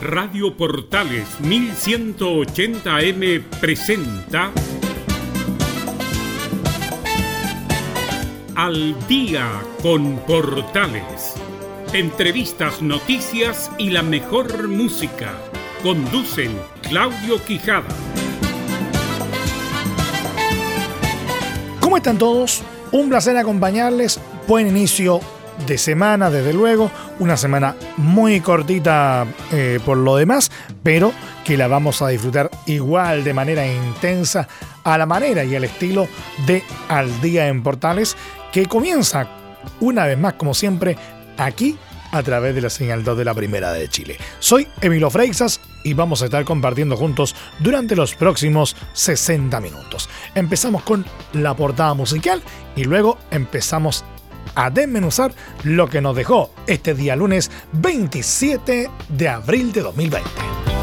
Radio Portales 1180M presenta Al día con Portales. Entrevistas, noticias y la mejor música. Conducen Claudio Quijada. ¿Cómo están todos? Un placer acompañarles. Buen inicio de semana, desde luego. Una semana muy cortita eh, por lo demás, pero que la vamos a disfrutar igual de manera intensa, a la manera y al estilo de Al Día en Portales, que comienza una vez más, como siempre, aquí a través de la señal 2 de la Primera de Chile. Soy Emilio Freixas y vamos a estar compartiendo juntos durante los próximos 60 minutos. Empezamos con la portada musical y luego empezamos a desmenuzar lo que nos dejó este día lunes 27 de abril de 2020.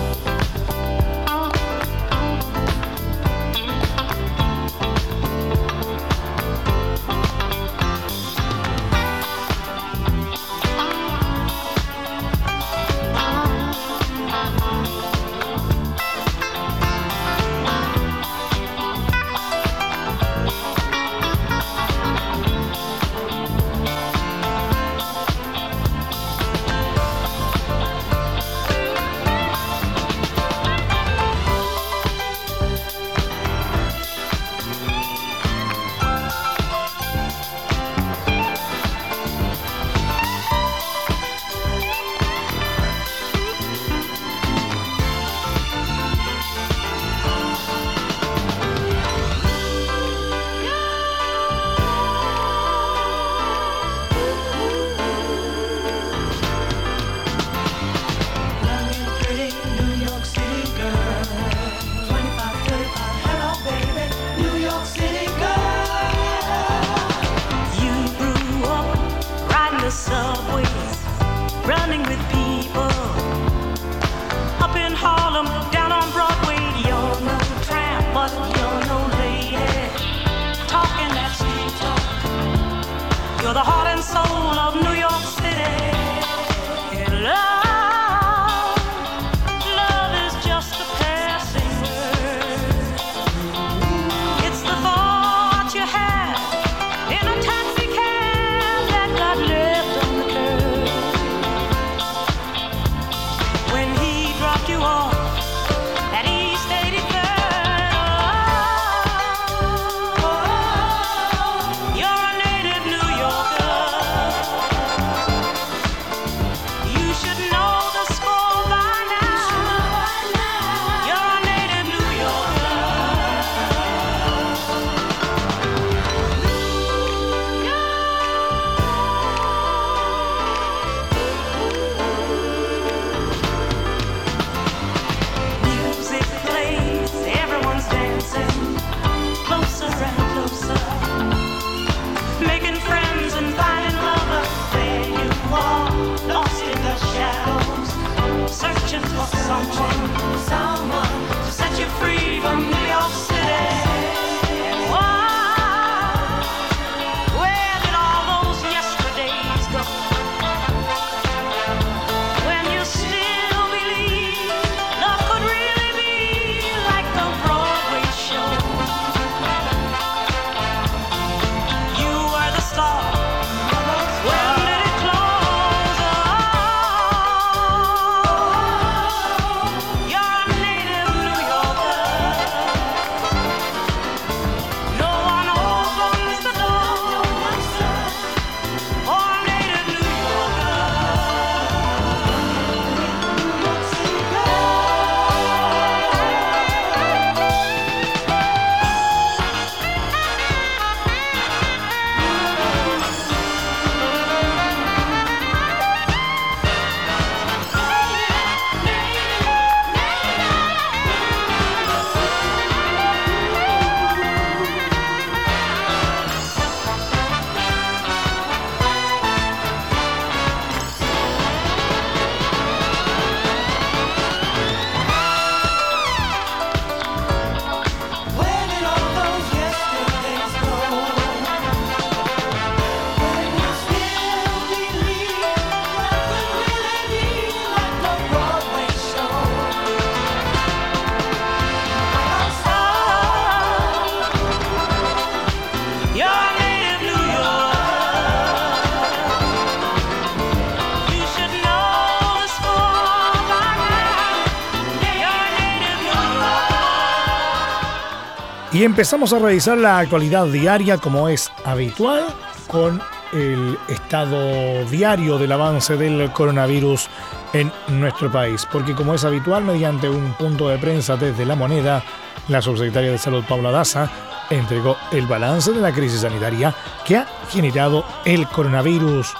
Empezamos a revisar la actualidad diaria como es habitual con el estado diario del avance del coronavirus en nuestro país. Porque como es habitual, mediante un punto de prensa desde la moneda, la subsecretaria de Salud Paula Daza entregó el balance de la crisis sanitaria que ha generado el coronavirus.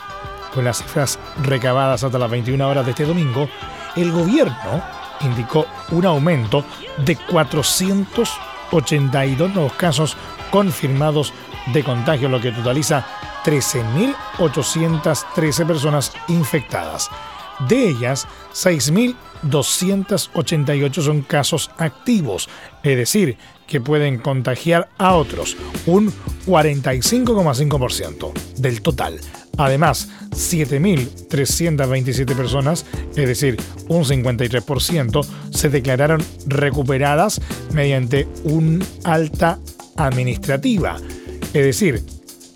Con las cifras recabadas hasta las 21 horas de este domingo, el gobierno indicó un aumento de 482 nuevos casos confirmados de contagio, lo que totaliza 13.813 personas infectadas. De ellas, 6.288 son casos activos, es decir, que pueden contagiar a otros, un 45,5% del total. Además, 7.327 personas, es decir, un 53%, se declararon recuperadas mediante un alta administrativa, es decir,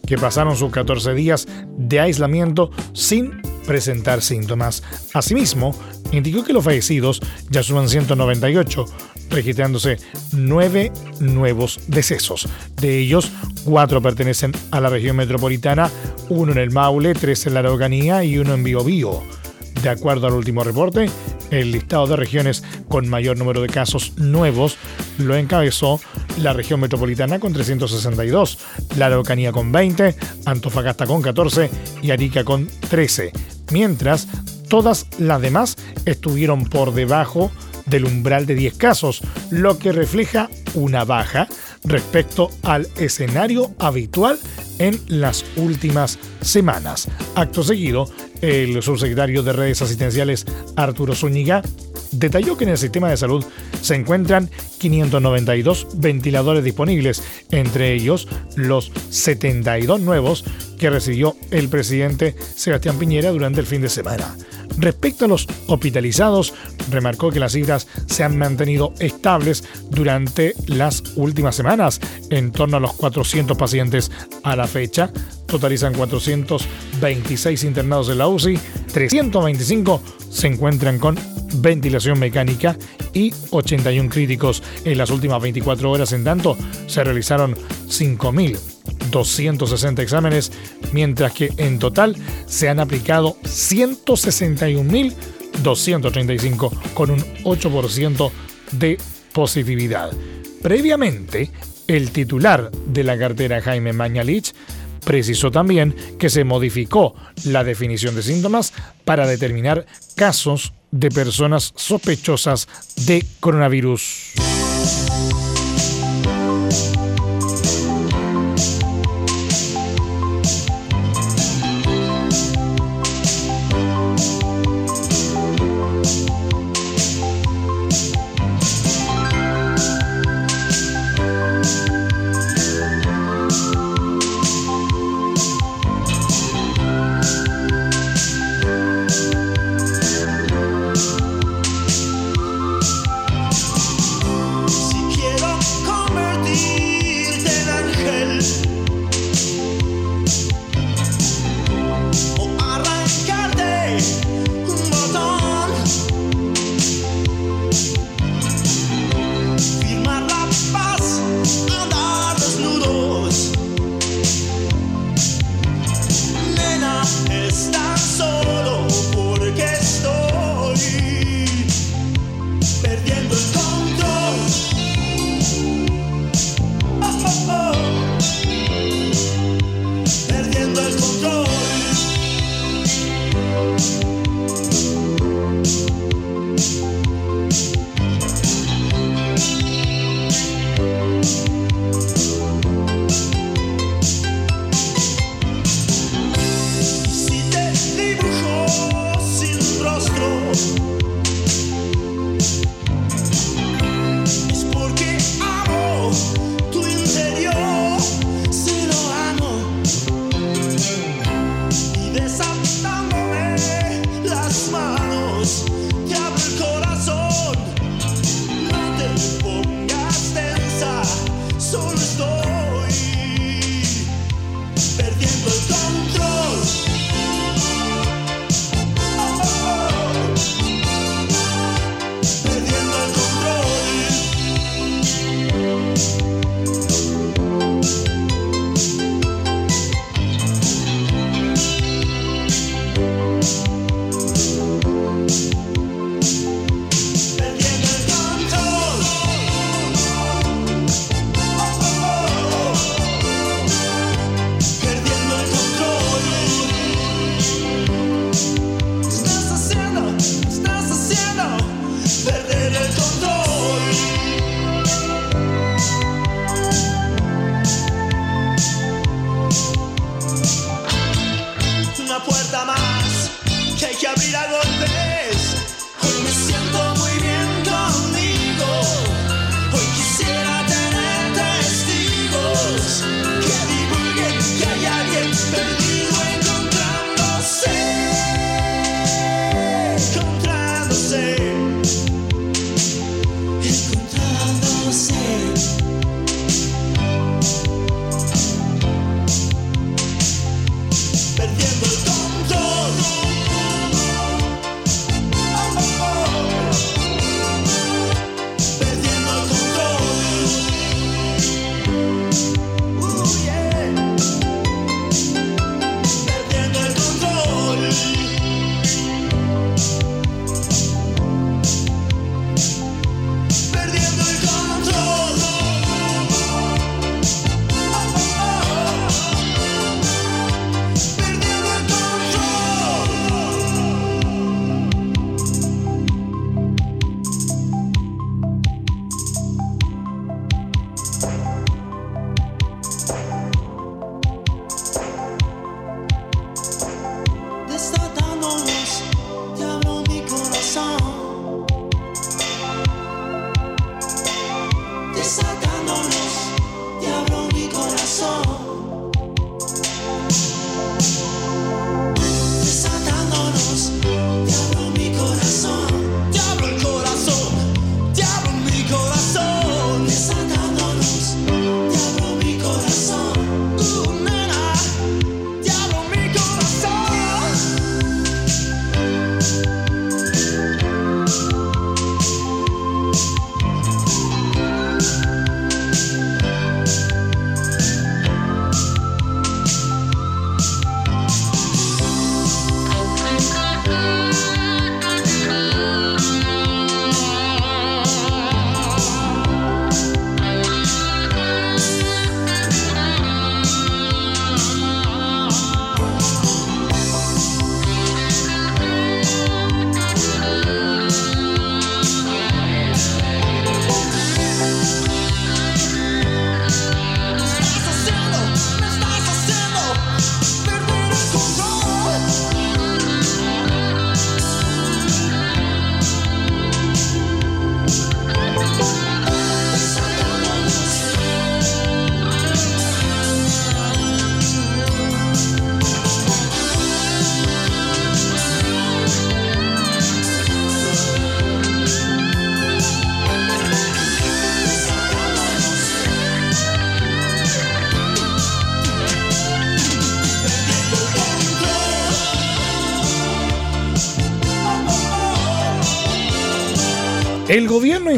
que pasaron sus 14 días de aislamiento sin presentar síntomas. Asimismo, indicó que los fallecidos ya suman 198, registrándose 9 nuevos decesos. De ellos, 4 pertenecen a la región metropolitana, uno en el Maule, 3 en la Araucanía y uno en Biobío. De acuerdo al último reporte, el listado de regiones con mayor número de casos nuevos lo encabezó la región metropolitana con 362, la Araucanía con 20, Antofagasta con 14 y Arica con 13, mientras todas las demás estuvieron por debajo del umbral de 10 casos, lo que refleja una baja respecto al escenario habitual en las últimas semanas. Acto seguido, el subsecretario de redes asistenciales Arturo Zúñiga detalló que en el sistema de salud se encuentran 592 ventiladores disponibles, entre ellos los 72 nuevos que recibió el presidente Sebastián Piñera durante el fin de semana. Respecto a los hospitalizados, remarcó que las cifras se han mantenido estables durante las últimas semanas, en torno a los 400 pacientes a la fecha. Totalizan 426 internados en la UCI, 325 se encuentran con ventilación mecánica y 81 críticos. En las últimas 24 horas, en tanto, se realizaron 5.260 exámenes, mientras que en total se han aplicado 161.235 con un 8% de positividad. Previamente, el titular de la cartera Jaime Mañalich precisó también que se modificó la definición de síntomas para determinar casos de personas sospechosas de coronavirus.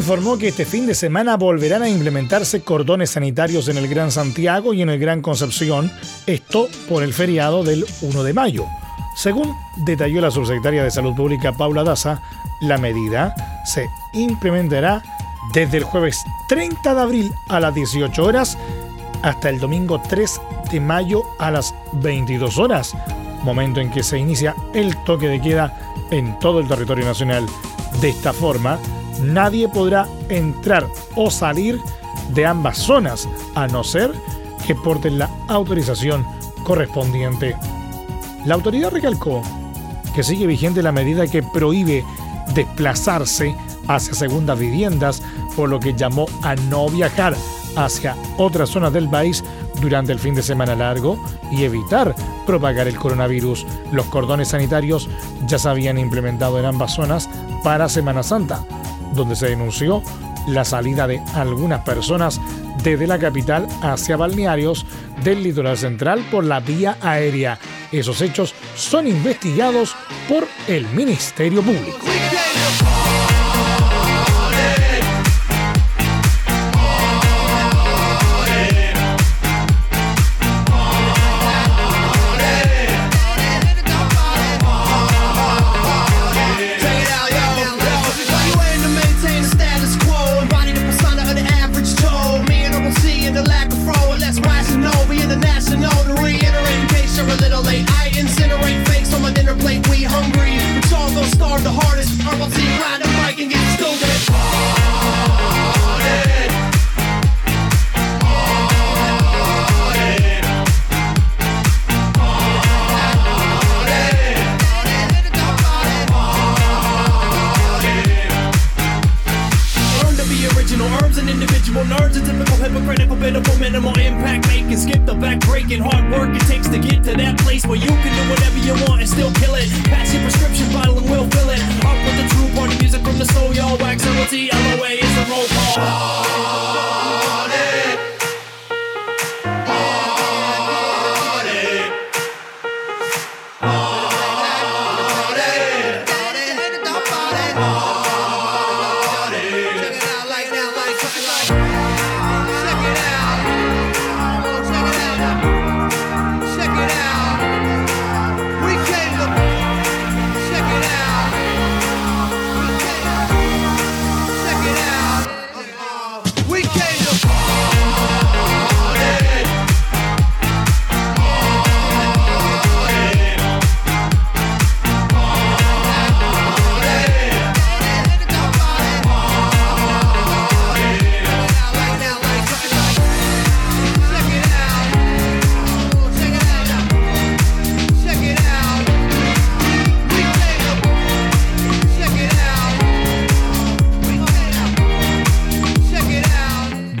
Informó que este fin de semana volverán a implementarse cordones sanitarios en el Gran Santiago y en el Gran Concepción, esto por el feriado del 1 de mayo. Según detalló la subsecretaria de Salud Pública Paula Daza, la medida se implementará desde el jueves 30 de abril a las 18 horas hasta el domingo 3 de mayo a las 22 horas, momento en que se inicia el toque de queda en todo el territorio nacional. De esta forma, nadie podrá entrar o salir de ambas zonas, a no ser que porten la autorización correspondiente. La autoridad recalcó que sigue vigente la medida que prohíbe desplazarse hacia segundas viviendas, por lo que llamó a no viajar hacia otras zonas del país durante el fin de semana largo y evitar propagar el coronavirus. Los cordones sanitarios ya se habían implementado en ambas zonas para Semana Santa, donde se denunció la salida de algunas personas desde la capital hacia balnearios del litoral central por la vía aérea. Esos hechos son investigados por el Ministerio Público.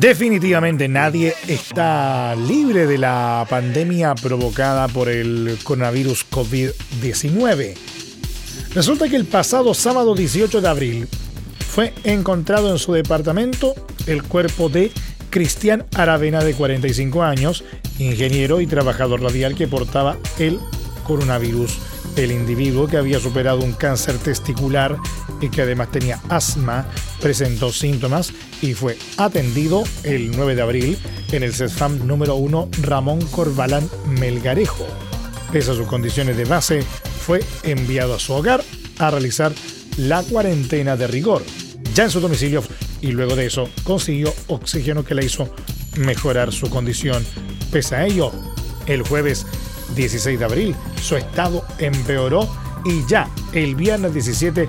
Definitivamente nadie está libre de la pandemia provocada por el coronavirus COVID-19. Resulta que el pasado sábado 18 de abril fue encontrado en su departamento el cuerpo de Cristian Aravena de 45 años, ingeniero y trabajador radial que portaba el coronavirus. El individuo que había superado un cáncer testicular y que además tenía asma presentó síntomas y fue atendido el 9 de abril en el CESFAM número 1 Ramón Corbalán Melgarejo. Pese a sus condiciones de base, fue enviado a su hogar a realizar la cuarentena de rigor, ya en su domicilio, y luego de eso consiguió oxígeno que le hizo mejorar su condición. Pese a ello, el jueves 16 de abril su estado empeoró y ya el viernes 17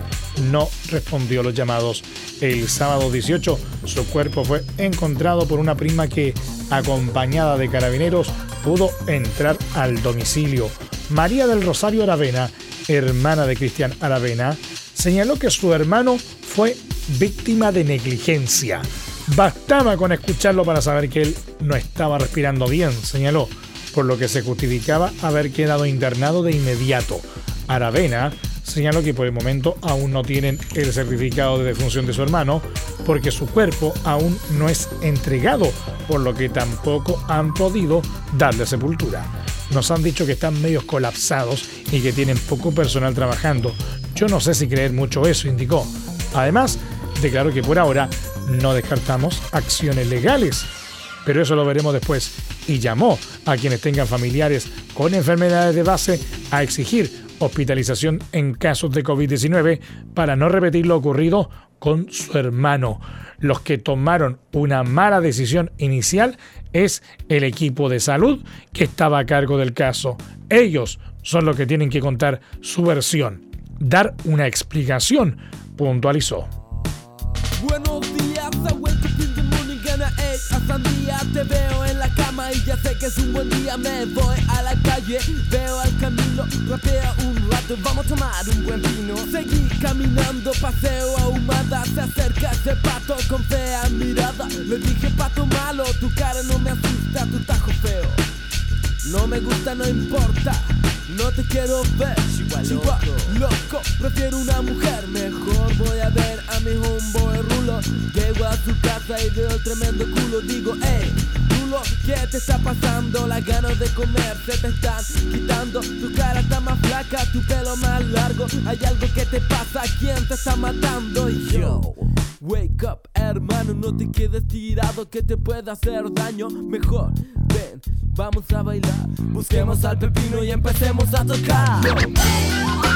no respondió los llamados. El sábado 18 su cuerpo fue encontrado por una prima que, acompañada de carabineros, pudo entrar al domicilio. María del Rosario Aravena, hermana de Cristian Aravena, señaló que su hermano fue víctima de negligencia. Bastaba con escucharlo para saber que él no estaba respirando bien, señaló, por lo que se justificaba haber quedado internado de inmediato. Aravena señaló que por el momento aún no tienen el certificado de defunción de su hermano porque su cuerpo aún no es entregado, por lo que tampoco han podido darle sepultura. Nos han dicho que están medios colapsados y que tienen poco personal trabajando. Yo no sé si creer mucho eso, indicó. Además, declaró que por ahora no descartamos acciones legales, pero eso lo veremos después, y llamó a quienes tengan familiares con enfermedades de base a exigir hospitalización en casos de COVID-19 para no repetir lo ocurrido con su hermano. Los que tomaron una mala decisión inicial es el equipo de salud que estaba a cargo del caso. Ellos son los que tienen que contar su versión, dar una explicación, puntualizó. Buenos días, te veo en la y ya sé que es un buen día. Me voy a la calle, veo al camino, rapea un rato, vamos a tomar un buen vino. Seguí caminando, paseo ahumada, se acerca ese pato con fea mirada. Le dije pato malo, tu cara no me asusta, tu tajo feo. No me gusta, no importa. No te quiero ver, Chihuahua, loco. Prefiero una mujer, mejor voy a ver a mi homeboy Rulo. Llego a su casa y veo el tremendo culo. Digo, hey, Rulo, ¿qué te está pasando? Las ganas de comer se te están quitando. Tu cara está más flaca, tu pelo más largo. Hay algo que te pasa, ¿quién te está matando? Y yo. Wake up, hermano, no te quedes tirado que te puede hacer daño. Mejor, ven, vamos a bailar. Busquemos al pepino y empecemos a tocar. Yo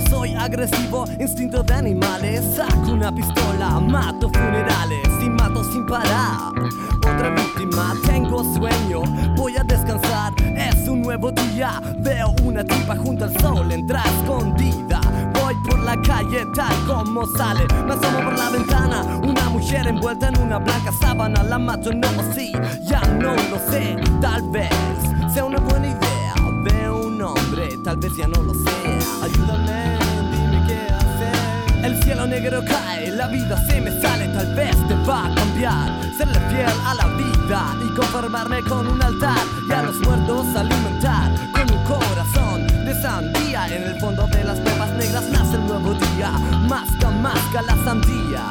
soy agresivo, instinto de animales. Saco una pistola, mato funerales y mato sin parar. Otra víctima, tengo sueño, voy a descansar. Es un nuevo día, veo una tipa junto al sol, entra escondida. Voy por la calle tal como sale, me asomo por la ventana. Una mujer envuelta en una blanca sábana, la mato, no, sí, ya no lo sé. Tal vez sea una buena idea, tal vez ya no lo sé. Ayúdame, dime qué hacer. El cielo negro cae, la vida se me sale, tal vez te va a cambiar. Serle fiel a la vida y conformarme con un altar y a los muertos alimentar con un corazón de sandía. En el fondo de las pepas negras nace el nuevo día. Masca, masca la sandía.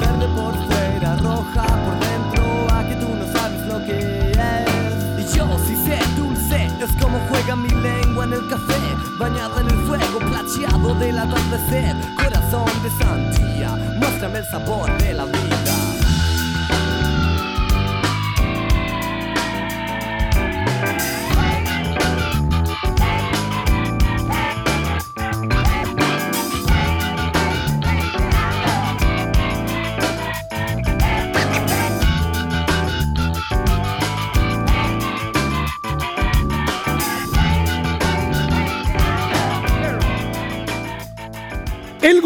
Verde por fuera, roja por dentro, a que tú no sabes lo que es. Como juega mi lengua en el café, bañada en el fuego plateado del atardecer. Corazón de sandía, muéstrame el sabor de la vida.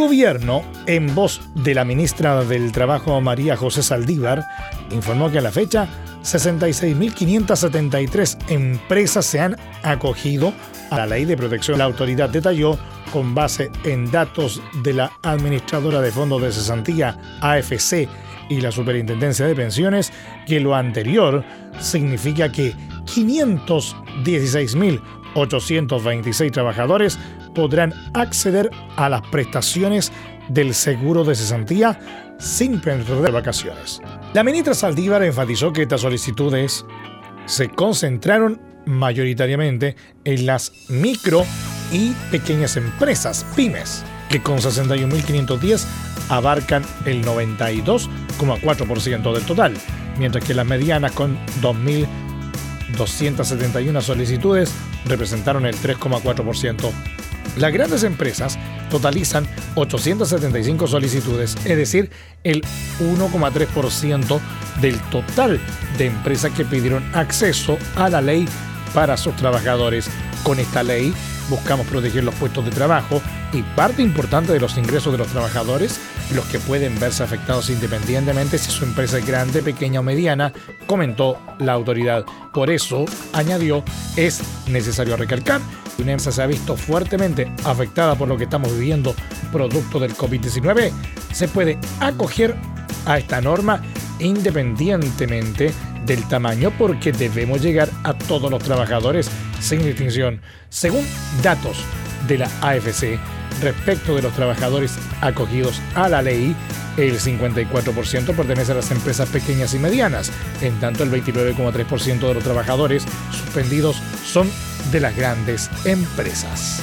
Gobierno, en voz de la ministra del Trabajo María José Saldívar, informó que a la fecha 66.573 empresas se han acogido a la ley de protección. La autoridad detalló, con base en datos de la administradora de fondos de cesantía AFC y la Superintendencia de Pensiones, que lo anterior significa que 516.826 trabajadores podrán acceder a las prestaciones del seguro de cesantía sin perder vacaciones. La ministra Saldívar enfatizó que estas solicitudes se concentraron mayoritariamente en las micro y pequeñas empresas, pymes, que con 61.510 abarcan el 92,4% del total, mientras que las medianas con 2.271 solicitudes representaron el 3,4%. Las grandes empresas totalizan 875 solicitudes, es decir, el 1,3% del total de empresas que pidieron acceso a la ley para sus trabajadores. Con esta ley buscamos proteger los puestos de trabajo y parte importante de los ingresos de los trabajadores, los que pueden verse afectados independientemente si su empresa es grande, pequeña o mediana, comentó la autoridad. Por eso, añadió, es necesario recalcar que una empresa se ha visto fuertemente afectada por lo que estamos viviendo producto del COVID-19, se puede acoger a esta norma independientemente del tamaño porque debemos llegar a todos los trabajadores sin distinción. Según datos de la AFC, respecto de los trabajadores acogidos a la ley, el 54% pertenece a las empresas pequeñas y medianas, en tanto el 29,3% de los trabajadores suspendidos son de las grandes empresas.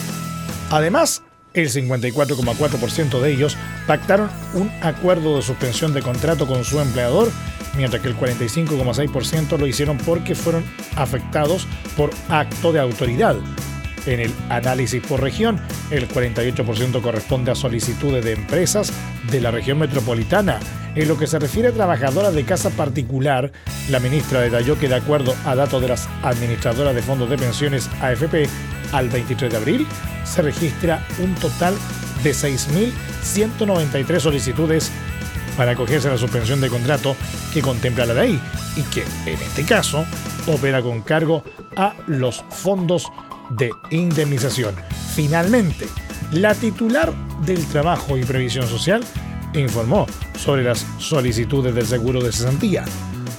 Además, el 54,4% de ellos pactaron un acuerdo de suspensión de contrato con su empleador, mientras que el 45,6% lo hicieron porque fueron afectados por acto de autoridad. En el análisis por región, el 48% corresponde a solicitudes de empresas de la región metropolitana. En lo que se refiere a trabajadoras de casa particular, la ministra detalló que de acuerdo a datos de las administradoras de fondos de pensiones AFP, al 23 de abril se registra un total de 6.193 solicitudes para acogerse a la suspensión de contrato que contempla la ley y que en este caso opera con cargo a los fondos de indemnización. Finalmente, la titular del Trabajo y Previsión Social informó sobre las solicitudes del seguro de cesantía.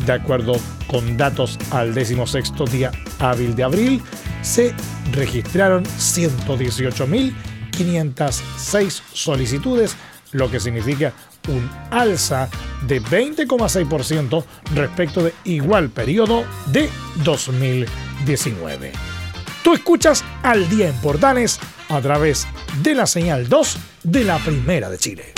De acuerdo con datos al 16 día hábil de abril, se registraron 118.506 solicitudes, lo que significa un alza de 20,6% respecto de igual periodo de 2019. Tú escuchas al día en Portales a través de la señal 2 de la Primera de Chile.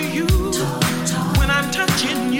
to you talk, talk. when I'm touching you.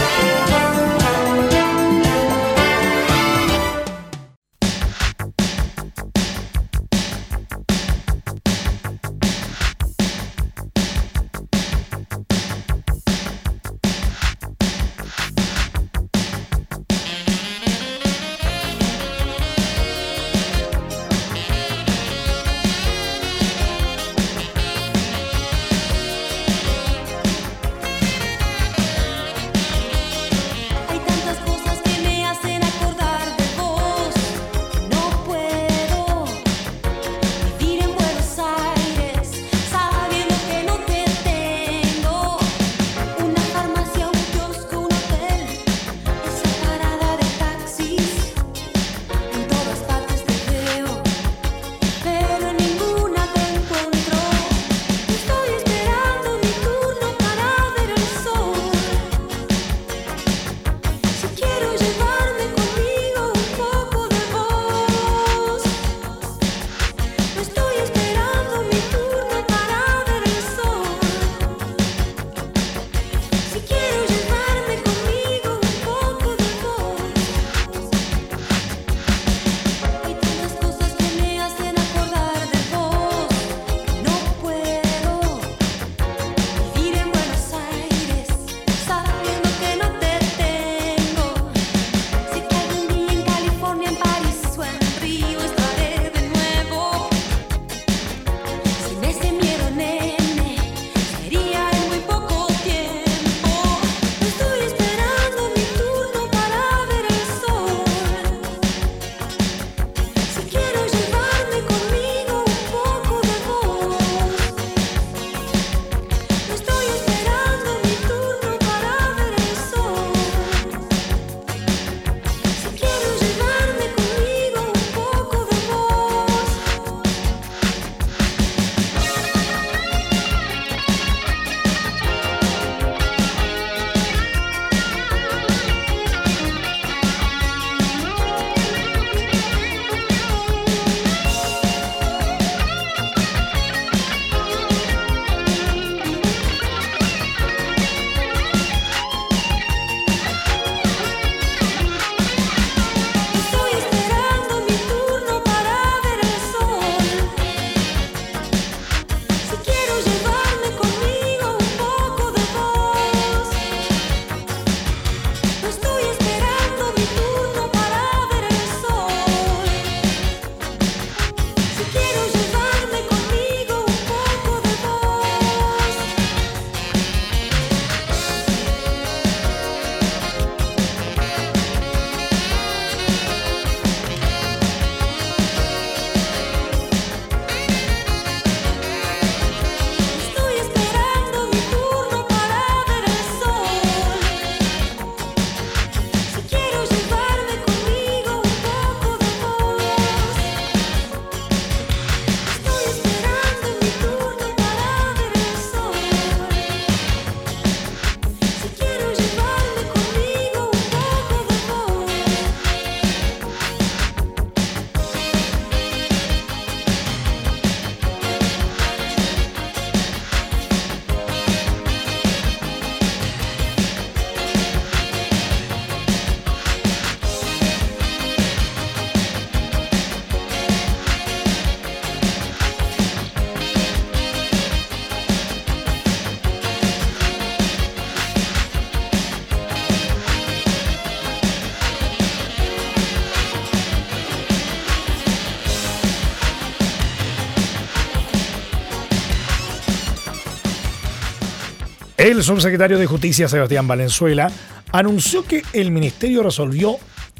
El subsecretario de Justicia, Sebastián Valenzuela, anunció que el ministerio resolvió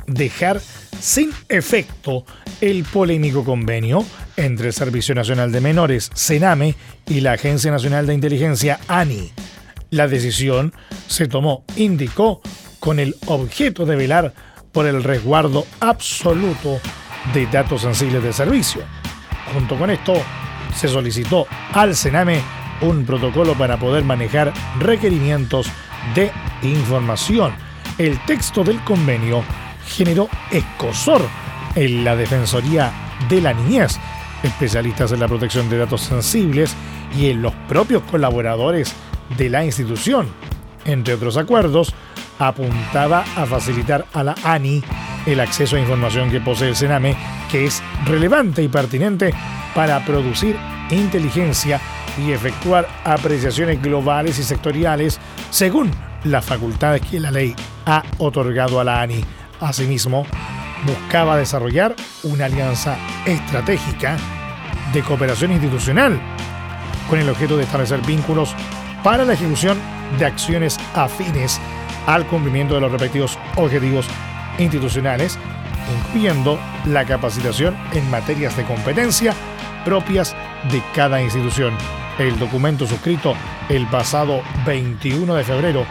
dejar sin efecto el polémico convenio entre el Servicio Nacional de Menores, SENAME, y la Agencia Nacional de Inteligencia, ANI. La decisión se tomó, indicó, con el objeto de velar por el resguardo absoluto de datos sensibles del servicio. Junto con esto, se solicitó al SENAME un protocolo para poder manejar requerimientos de información. El texto del convenio generó escosor en la Defensoría de la Niñez, especialistas en la protección de datos sensibles y en los propios colaboradores de la institución. Entre otros acuerdos, apuntaba a facilitar a la ANI el acceso a información que posee el Sename, que es relevante y pertinente para producir inteligencia y efectuar apreciaciones globales y sectoriales según las facultades que la ley ha otorgado a la ANI. Asimismo, buscaba desarrollar una alianza estratégica de cooperación institucional con el objeto de establecer vínculos para la ejecución de acciones afines al cumplimiento de los respectivos objetivos institucionales, incluyendo la capacitación en materias de competencia propias de cada institución. El documento suscrito el pasado 21 de febrero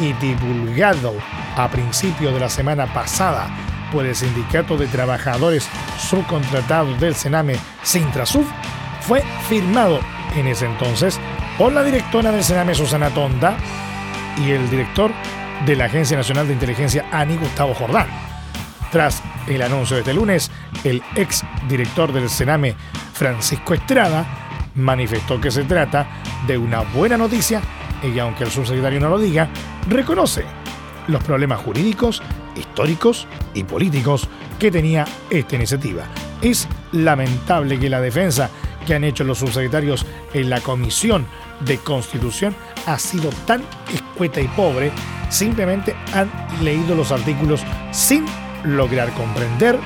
y divulgado a principio de la semana pasada por el Sindicato de Trabajadores Subcontratados del Sename Sintrasub fue firmado en ese entonces por la directora del Sename Susana Tonda y el director de la Agencia Nacional de Inteligencia ANI Gustavo Jordán. Tras el anuncio de este lunes, el ex director del Sename Francisco Estrada manifestó que se trata de una buena noticia y aunque el subsecretario no lo diga, reconoce los problemas jurídicos, históricos y políticos que tenía esta iniciativa. Es lamentable que la defensa que han hecho los subsecretarios en la Comisión de Constitución ha sido tan escueta y pobre, simplemente han leído los artículos sin lograr comprender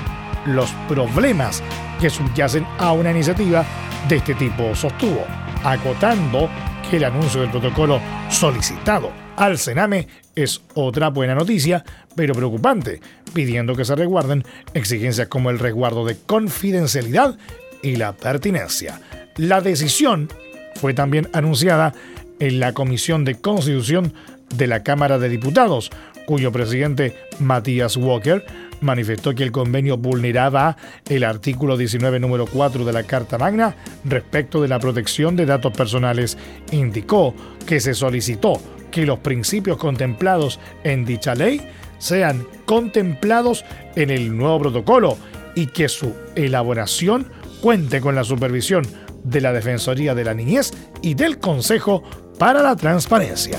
los problemas que subyacen a una iniciativa de este tipo, sostuvo, acotando que el anuncio del protocolo solicitado al Sename es otra buena noticia, pero preocupante, pidiendo que se resguarden exigencias como el resguardo de confidencialidad y la pertinencia. La decisión fue también anunciada en la Comisión de Constitución de la Cámara de Diputados, cuyo presidente Matías Walker manifestó que el convenio vulneraba el artículo 19 número 4 de la Carta Magna respecto de la protección de datos personales. Indicó que se solicitó que los principios contemplados en dicha ley sean contemplados en el nuevo protocolo y que su elaboración cuente con la supervisión de la Defensoría de la Niñez y del Consejo para la Transparencia.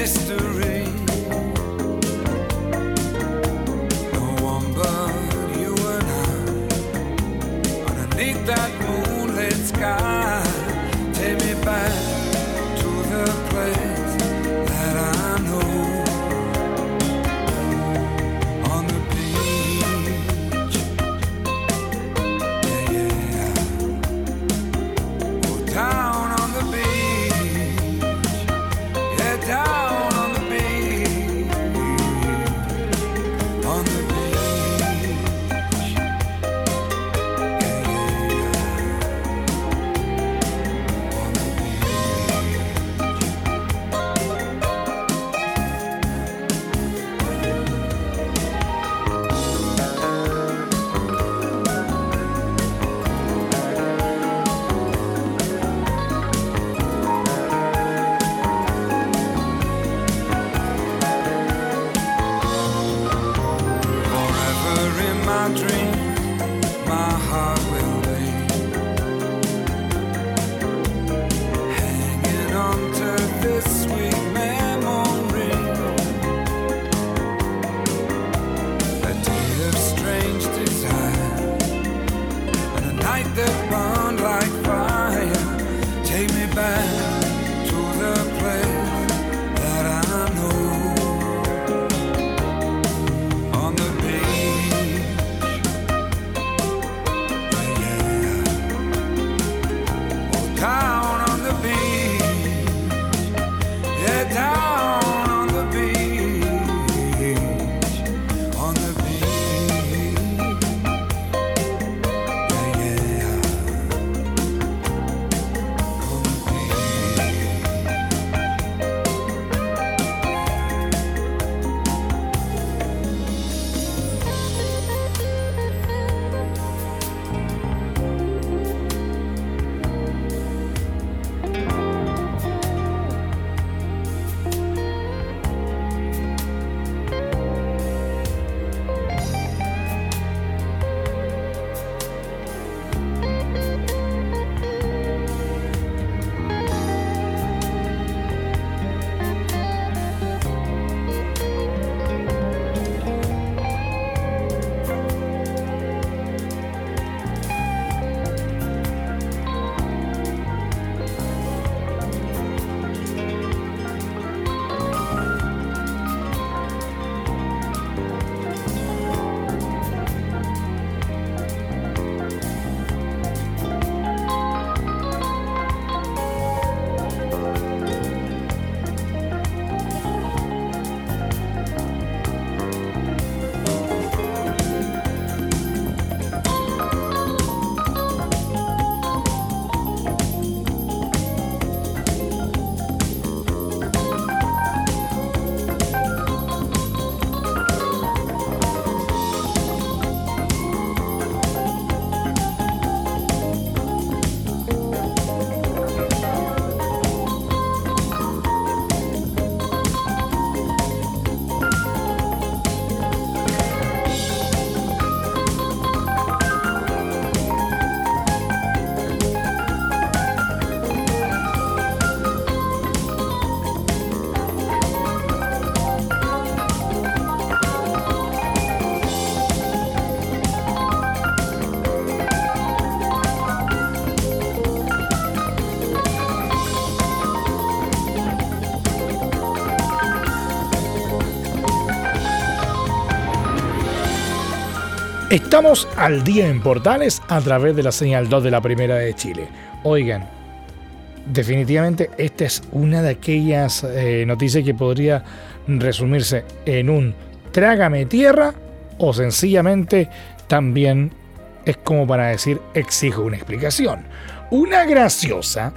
mystery. Estamos al día en Portales a través de la señal 2 de la Primera de Chile. Oigan, definitivamente esta es una de aquellas eh, noticias que podría resumirse en un trágame tierra o sencillamente también es como para decir exijo una explicación. Una graciosa,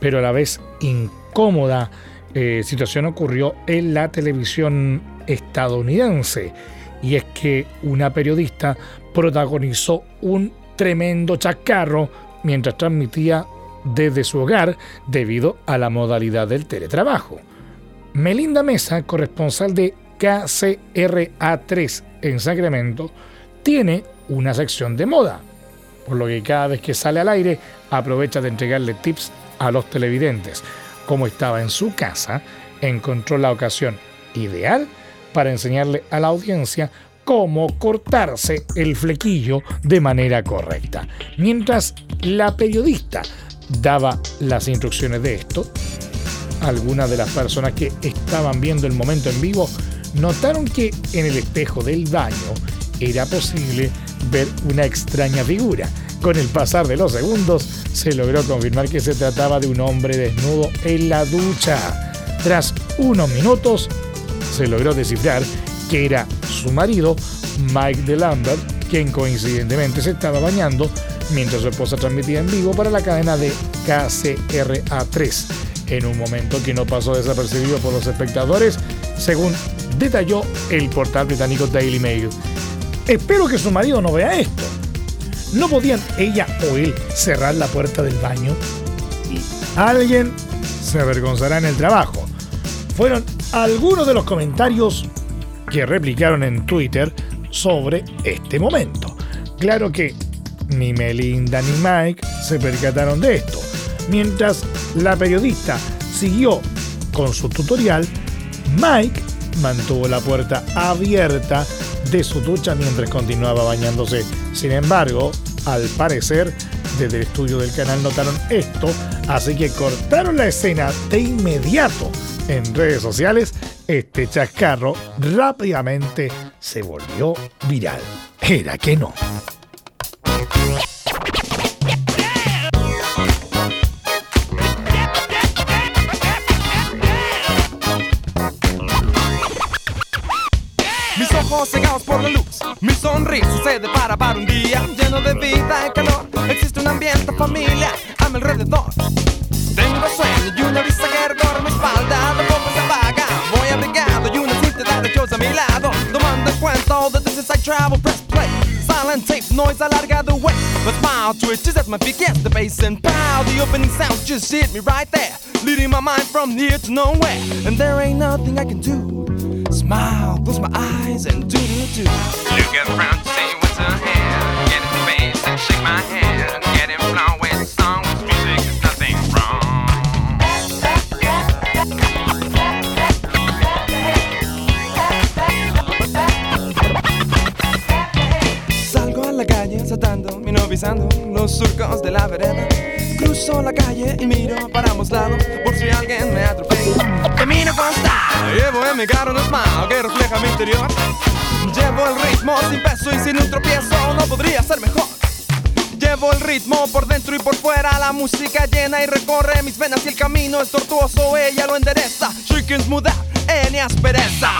pero a la vez incómoda eh, situación ocurrió en la televisión estadounidense y es que una periodista protagonizó un tremendo chacarro mientras transmitía desde su hogar debido a la modalidad del teletrabajo. Melinda Mesa, corresponsal de KCRA3 en Sacramento, tiene una sección de moda, por lo que cada vez que sale al aire aprovecha de entregarle tips a los televidentes. Como estaba en su casa, encontró la ocasión ideal para enseñarle a la audiencia cómo cortarse el flequillo de manera correcta. Mientras la periodista daba las instrucciones de esto, algunas de las personas que estaban viendo el momento en vivo notaron que en el espejo del baño era posible ver una extraña figura. Con el pasar de los segundos se logró confirmar que se trataba de un hombre desnudo en la ducha. Tras unos minutos se logró descifrar que era su marido, Mike DeLambert, quien coincidentemente se estaba bañando mientras su esposa transmitía en vivo para la cadena de KCRA3, en un momento que no pasó desapercibido por los espectadores, según detalló el portal británico Daily Mail. Espero que su marido no vea esto. ¿No podían ella o él cerrar la puerta del baño? Y alguien se avergonzará en el trabajo. Fueron algunos de los comentarios que replicaron en Twitter sobre este momento. Claro que ni Melinda ni Mike se percataron de esto. Mientras la periodista siguió con su tutorial, Mike mantuvo la puerta abierta de su ducha mientras continuaba bañándose. Sin embargo, al parecer, desde el estudio del canal notaron esto, así que cortaron la escena de inmediato en redes sociales. Este chascarro rápidamente se volvió viral. Era que no. cegados por la luz. Mi sonrisa se depara para un día lleno de vida y calor. Existe un ambiente familia a mi alrededor. Tengo sueño y una vista que recorre mi espalda. Distance I travel, press play. Silent tape, noise alargado away. My smile twitches as my feet get the bass and pow. The opening sound just hit me right there. Leading my mind from here to nowhere. And there ain't nothing I can do Smile, close my eyes and do do do. Look to de la vereda. Cruzo la calle y miro para ambos lados por si alguien me atropella. Camino con style, llevo en mi cara un smile que refleja mi interior. Llevo el ritmo sin peso y sin un tropiezo, no podría ser mejor. Llevo el ritmo por dentro y por fuera, la música llena y recorre mis venas y el camino es tortuoso, ella lo endereza. She can smooth out any aspereza.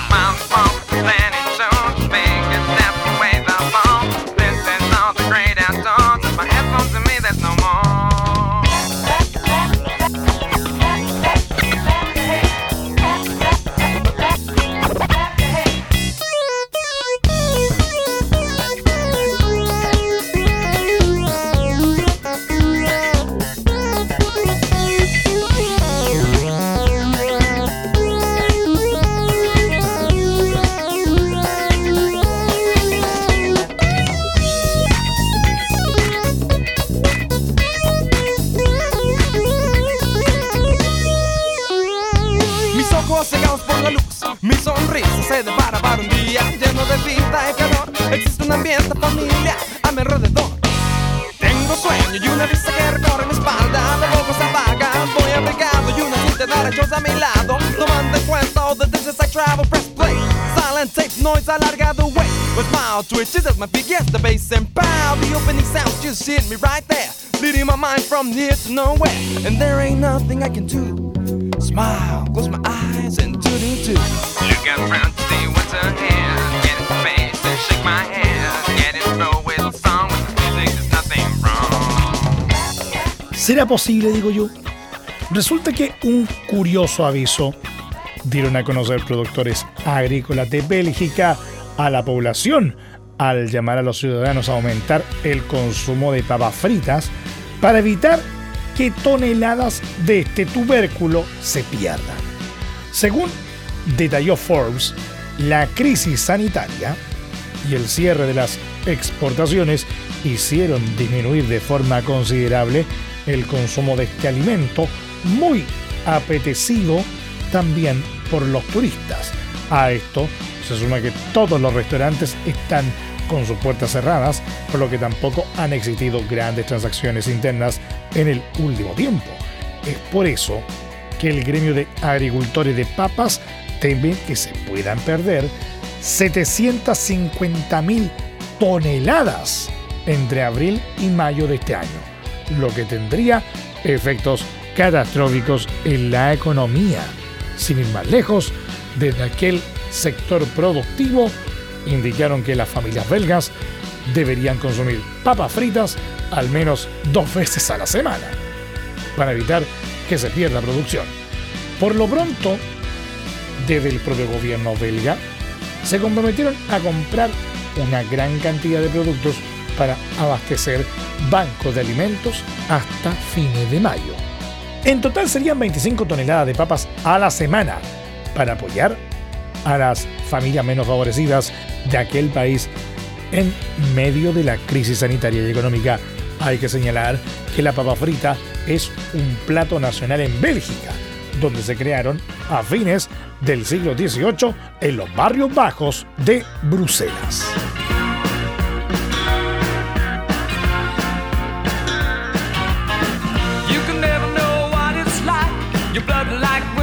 muchachos a mi lado Tomando en cuenta all the dishes I travel. Press play, silent tape, noise I larga the way With mild twitches as my feet yes the bass and pow The opening sounds just hit me right there Leading my mind from here to nowhere. And there ain't nothing I can do. Smile, close my eyes and do do do Look out round to see what's ahead. Get in the face and shake my head. Get in flow with the song with the music, there's nothing wrong. ¿Será posible, digo yo, Resulta que un curioso aviso dieron a conocer productores agrícolas de Bélgica a la población al llamar a los ciudadanos a aumentar el consumo de papas fritas para evitar que toneladas de este tubérculo se pierdan. Según detalló Forbes, la crisis sanitaria y el cierre de las exportaciones hicieron disminuir de forma considerable el consumo de este alimento muy apetecido también por los turistas. A esto se suma que todos los restaurantes están con sus puertas cerradas, por lo que tampoco han existido grandes transacciones internas en el último tiempo. Es por eso que el gremio de agricultores de papas teme que se puedan perder 750.000 toneladas entre abril y mayo de este año, lo que tendría efectos catastróficos en la economía. Sin ir más lejos, desde aquel sector productivo indicaron que las familias belgas deberían consumir papas fritas al menos dos veces a la semana para evitar que se pierda producción. Por lo pronto, desde el propio gobierno belga, se comprometieron a comprar una gran cantidad de productos para abastecer bancos de alimentos hasta fines de mayo. En total serían 25 toneladas de papas a la semana para apoyar a las familias menos favorecidas de aquel país en medio de la crisis sanitaria y económica. Hay que señalar que la papa frita es un plato nacional en Bélgica, donde se crearon a fines del siglo XVIII en los barrios bajos de Bruselas.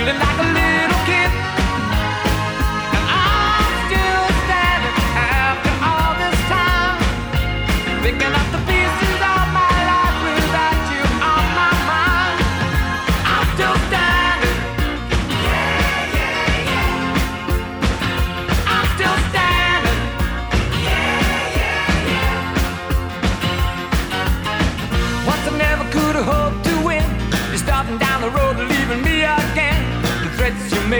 feeling like a little kid.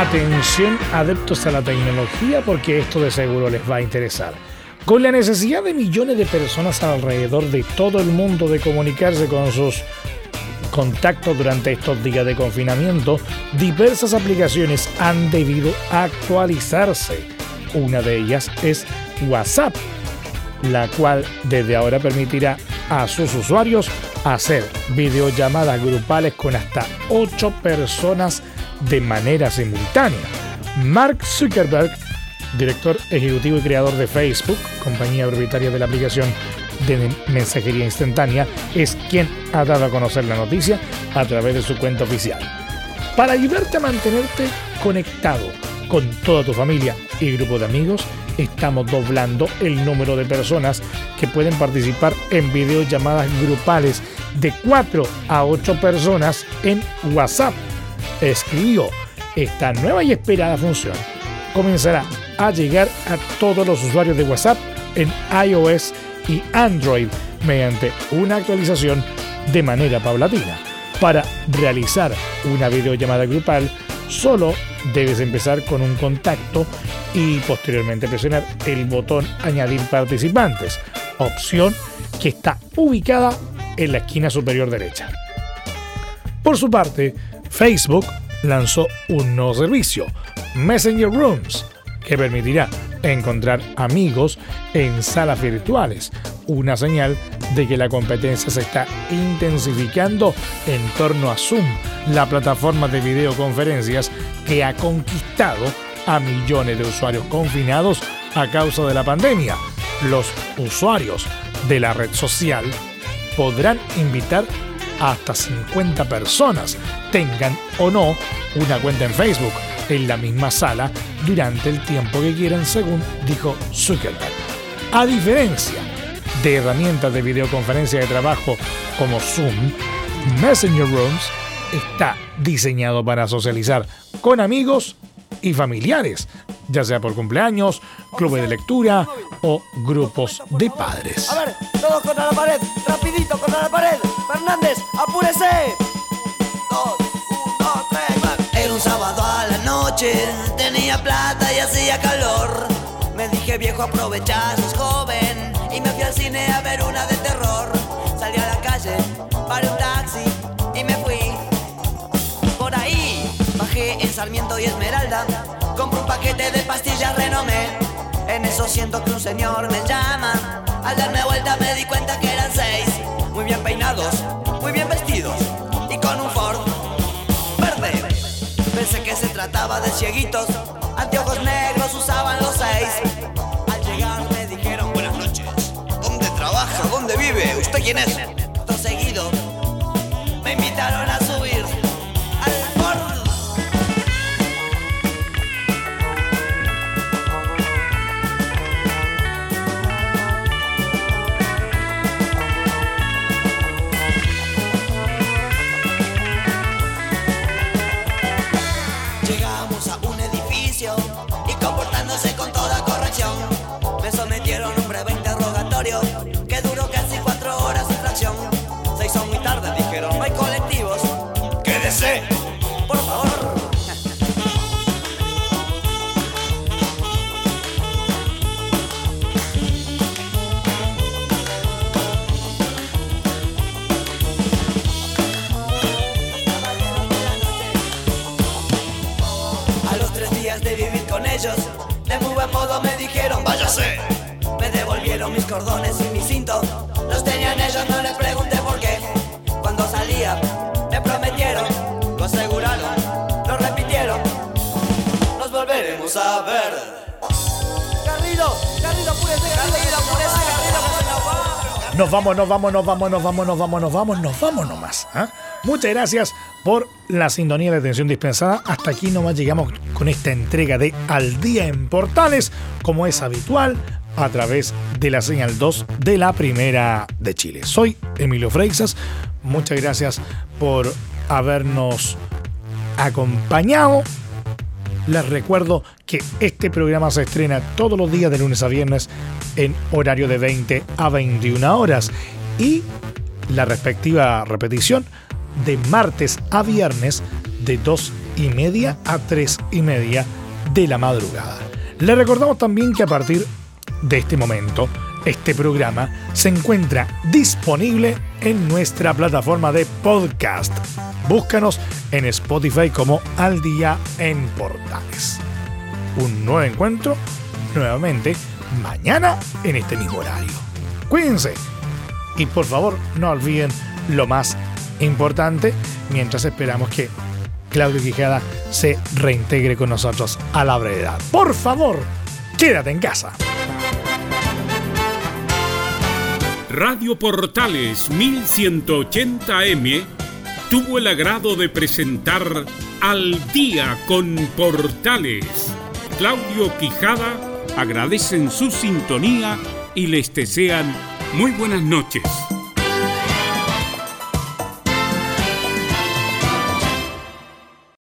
atención adeptos a la tecnología porque esto de seguro les va a interesar. Con la necesidad de millones de personas alrededor de todo el mundo de comunicarse con sus contactos durante estos días de confinamiento, diversas aplicaciones han debido actualizarse. Una de ellas es WhatsApp, la cual desde ahora permitirá a sus usuarios hacer videollamadas grupales con hasta 8 personas de manera simultánea. Mark Zuckerberg director ejecutivo y creador de Facebook, compañía propietaria de la aplicación de mensajería instantánea, es quien ha dado a conocer la noticia a través de su cuenta oficial. Para ayudarte a mantenerte conectado con toda tu familia y grupo de amigos, estamos doblando el número de personas que pueden participar en videollamadas grupales de 4 a 8 personas en WhatsApp. Escribió esta nueva y esperada función. Comenzará a llegar a todos los usuarios de WhatsApp en iOS y Android mediante una actualización de manera paulatina. Para realizar una videollamada grupal, solo debes empezar con un contacto y posteriormente presionar el botón Añadir participantes, opción que está ubicada en la esquina superior derecha. Por su parte, Facebook lanzó un nuevo servicio, Messenger Rooms, que permitirá encontrar amigos en salas virtuales, una señal de que la competencia se está intensificando en torno a Zoom, la plataforma de videoconferencias que ha conquistado a millones de usuarios confinados a causa de la pandemia. Los usuarios de la red social podrán invitar hasta 50 personas, tengan o no una cuenta en Facebook en la misma sala durante el tiempo que quieran, según dijo Zuckerberg. A diferencia de herramientas de videoconferencia de trabajo como Zoom, Messenger Rooms está diseñado para socializar con amigos y familiares, ya sea por cumpleaños, clubes de lectura o grupos de padres. A ver, todos contra la pared, rapidito contra la pared. Fernández, apúrese. Noche, tenía plata y hacía calor. Me dije viejo aprovechar, joven y me fui al cine a ver una de terror. Salí a la calle, paré un taxi y me fui. Por ahí bajé en Sarmiento y Esmeralda, compré un paquete de pastillas renomé. En eso siento que un señor me llama. Al darme vuelta me di cuenta que eran seis, muy bien peinados, trataba de cieguitos, anteojos negros usaban los seis. Al llegar me dijeron buenas noches. ¿Dónde trabaja? ¿Dónde vive? ¿Usted quién es? Todo seguido me invitaron a Me devolvieron mis cordones y mi cinto. Los tenían ellos, no les pregunté por qué. Cuando salía, me prometieron, lo aseguraron, lo repitieron. Nos volveremos a ver. Garrido, Garrido, apúrese, Garrido, apúrese, Garrido, que se nos va. Nos vamos, nos vamos, nos vamos, nos vamos, nos vamos, nos vamos, nos vamos nomás. ¿ah? Muchas gracias por la sintonía de atención dispensada. Hasta aquí nomás llegamos con esta entrega de Al Día en Portales, como es habitual, a través de la señal 2 de la Primera de Chile. Soy Emilio Freixas. Muchas gracias por habernos acompañado. Les recuerdo que este programa se estrena todos los días de lunes a viernes en horario de 20 a 21 horas y la respectiva repetición de martes a viernes de 2 y media a 3 y media de la madrugada. Le recordamos también que a partir de este momento, este programa se encuentra disponible en nuestra plataforma de podcast. Búscanos en Spotify como Al Día en Portales. Un nuevo encuentro, nuevamente, mañana en este mismo horario. Cuídense y por favor no olviden lo más importante mientras esperamos que Claudio Quijada se reintegre con nosotros a la brevedad. Por favor, quédate en casa. Radio Portales 1180M tuvo el agrado de presentar Al día con Portales. Claudio Quijada agradecen su sintonía y les desean muy buenas noches.